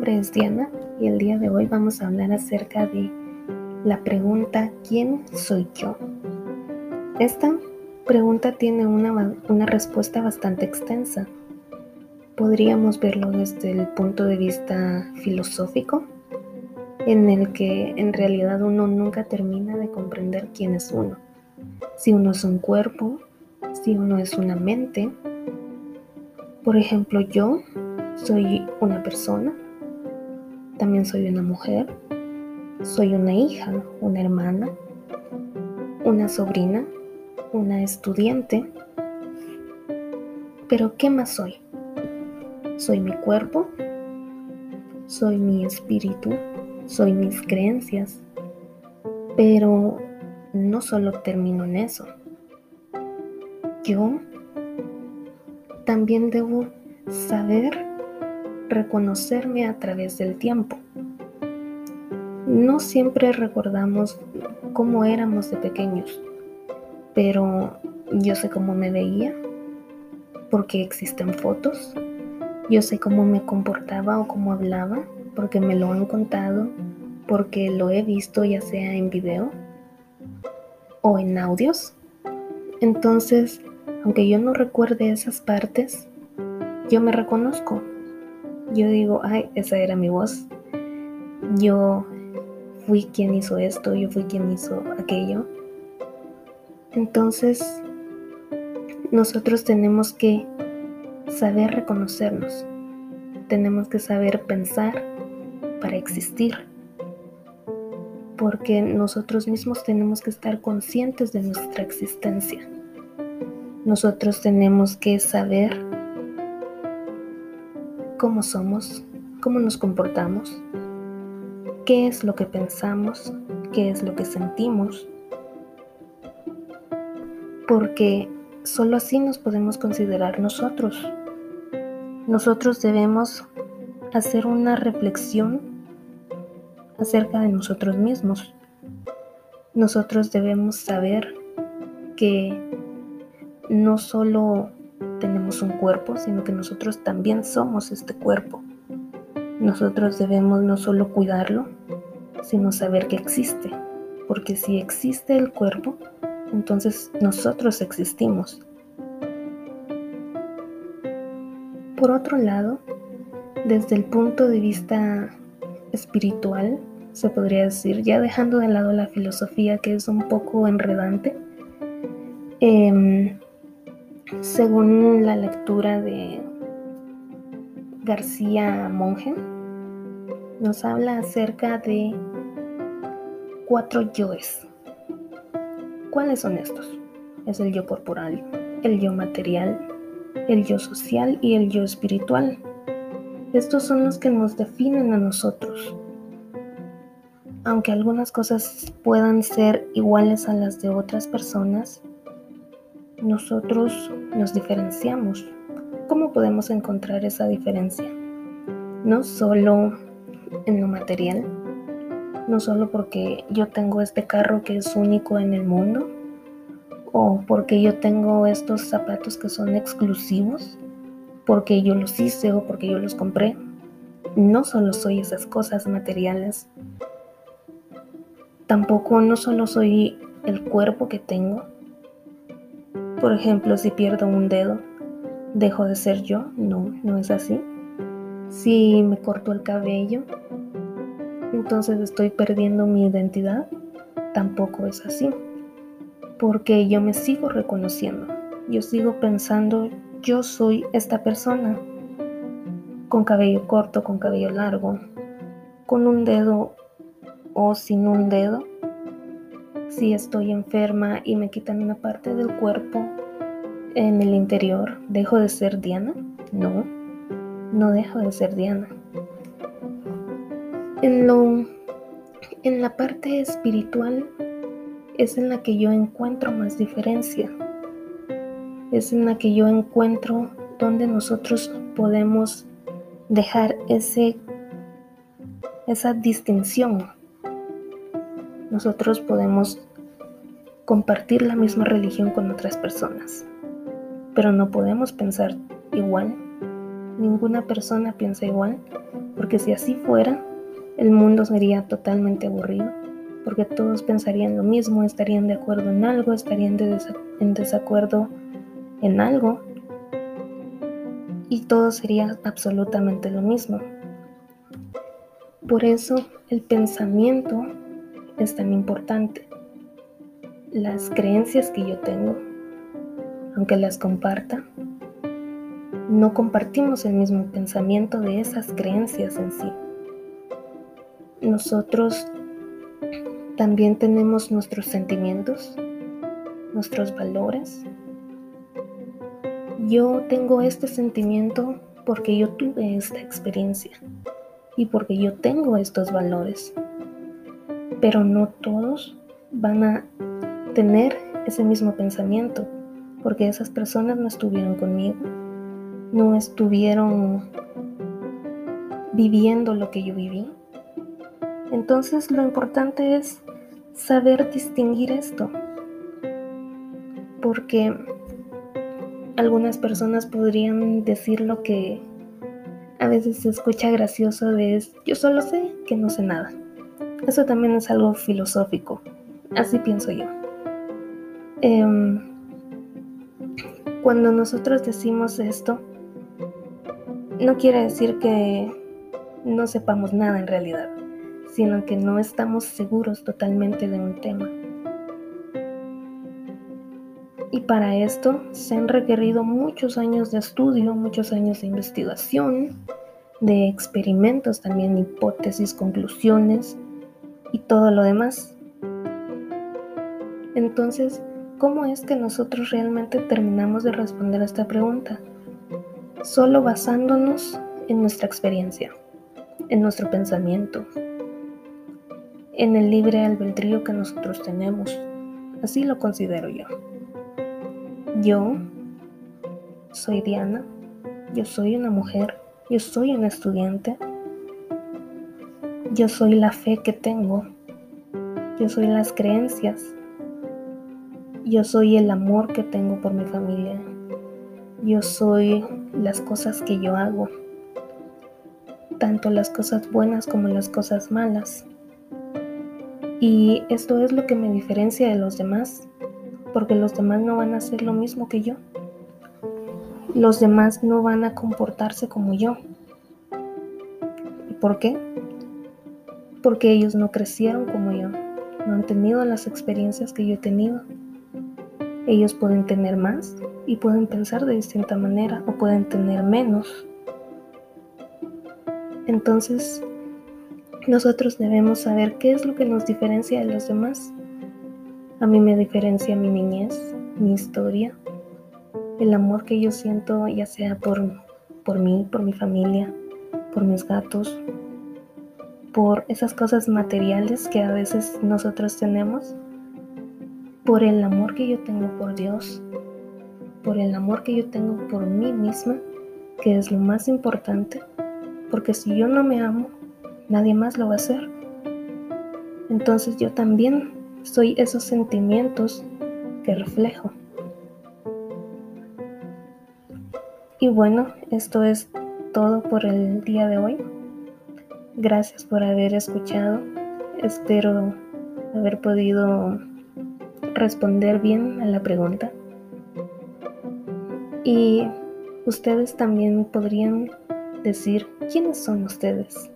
nombre es Diana y el día de hoy vamos a hablar acerca de la pregunta ¿quién soy yo? Esta pregunta tiene una, una respuesta bastante extensa. Podríamos verlo desde el punto de vista filosófico, en el que en realidad uno nunca termina de comprender quién es uno. Si uno es un cuerpo, si uno es una mente. Por ejemplo, yo soy una persona, también soy una mujer, soy una hija, una hermana, una sobrina, una estudiante. Pero ¿qué más soy? Soy mi cuerpo, soy mi espíritu, soy mis creencias, pero no solo termino en eso. Yo también debo saber reconocerme a través del tiempo. No siempre recordamos cómo éramos de pequeños, pero yo sé cómo me veía porque existen fotos. Yo sé cómo me comportaba o cómo hablaba porque me lo han contado, porque lo he visto ya sea en video o en audios. Entonces, aunque yo no recuerde esas partes, yo me reconozco yo digo, ay, esa era mi voz. Yo fui quien hizo esto, yo fui quien hizo aquello. Entonces, nosotros tenemos que saber reconocernos. Tenemos que saber pensar para existir. Porque nosotros mismos tenemos que estar conscientes de nuestra existencia. Nosotros tenemos que saber cómo somos, cómo nos comportamos, qué es lo que pensamos, qué es lo que sentimos, porque solo así nos podemos considerar nosotros. Nosotros debemos hacer una reflexión acerca de nosotros mismos. Nosotros debemos saber que no solo tenemos un cuerpo, sino que nosotros también somos este cuerpo. Nosotros debemos no solo cuidarlo, sino saber que existe, porque si existe el cuerpo, entonces nosotros existimos. Por otro lado, desde el punto de vista espiritual, se podría decir, ya dejando de lado la filosofía que es un poco enredante, eh, según la lectura de García Monge, nos habla acerca de cuatro yoes. ¿Cuáles son estos? Es el yo corporal, el yo material, el yo social y el yo espiritual. Estos son los que nos definen a nosotros. Aunque algunas cosas puedan ser iguales a las de otras personas, nosotros nos diferenciamos. ¿Cómo podemos encontrar esa diferencia? No solo en lo material, no solo porque yo tengo este carro que es único en el mundo, o porque yo tengo estos zapatos que son exclusivos, porque yo los hice o porque yo los compré. No solo soy esas cosas materiales, tampoco no solo soy el cuerpo que tengo, por ejemplo, si pierdo un dedo, ¿dejo de ser yo? No, no es así. Si me corto el cabello, entonces estoy perdiendo mi identidad. Tampoco es así. Porque yo me sigo reconociendo. Yo sigo pensando, yo soy esta persona. Con cabello corto, con cabello largo, con un dedo o sin un dedo si estoy enferma y me quitan una parte del cuerpo en el interior, ¿dejo de ser Diana? No, no dejo de ser Diana. En, lo, en la parte espiritual es en la que yo encuentro más diferencia. Es en la que yo encuentro donde nosotros podemos dejar ese, esa distinción nosotros podemos compartir la misma religión con otras personas, pero no podemos pensar igual, ninguna persona piensa igual, porque si así fuera, el mundo sería totalmente aburrido, porque todos pensarían lo mismo, estarían de acuerdo en algo, estarían en desacuerdo en algo, y todo sería absolutamente lo mismo. Por eso el pensamiento es tan importante. Las creencias que yo tengo, aunque las comparta, no compartimos el mismo pensamiento de esas creencias en sí. Nosotros también tenemos nuestros sentimientos, nuestros valores. Yo tengo este sentimiento porque yo tuve esta experiencia y porque yo tengo estos valores. Pero no todos van a tener ese mismo pensamiento porque esas personas no estuvieron conmigo no estuvieron viviendo lo que yo viví. Entonces lo importante es saber distinguir esto, porque algunas personas podrían decir lo que a veces se escucha gracioso de yo solo sé que no sé nada. Eso también es algo filosófico, así pienso yo. Em, cuando nosotros decimos esto, no quiere decir que no sepamos nada en realidad, sino que no estamos seguros totalmente de un tema. Y para esto se han requerido muchos años de estudio, muchos años de investigación, de experimentos también, hipótesis, conclusiones y todo lo demás. Entonces, ¿cómo es que nosotros realmente terminamos de responder a esta pregunta? solo basándonos en nuestra experiencia, en nuestro pensamiento, en el libre albedrío que nosotros tenemos. Así lo considero yo. Yo soy Diana, yo soy una mujer, yo soy una estudiante, yo soy la fe que tengo, yo soy las creencias, yo soy el amor que tengo por mi familia, yo soy las cosas que yo hago, tanto las cosas buenas como las cosas malas. Y esto es lo que me diferencia de los demás, porque los demás no van a hacer lo mismo que yo. Los demás no van a comportarse como yo. ¿Y por qué? Porque ellos no crecieron como yo, no han tenido las experiencias que yo he tenido. Ellos pueden tener más y pueden pensar de distinta manera o pueden tener menos. Entonces, nosotros debemos saber qué es lo que nos diferencia de los demás. A mí me diferencia mi niñez, mi historia, el amor que yo siento ya sea por, por mí, por mi familia, por mis gatos, por esas cosas materiales que a veces nosotros tenemos, por el amor que yo tengo por Dios, por el amor que yo tengo por mí misma, que es lo más importante, porque si yo no me amo, nadie más lo va a hacer. Entonces yo también soy esos sentimientos que reflejo. Y bueno, esto es todo por el día de hoy. Gracias por haber escuchado. Espero haber podido responder bien a la pregunta. Y ustedes también podrían decir quiénes son ustedes.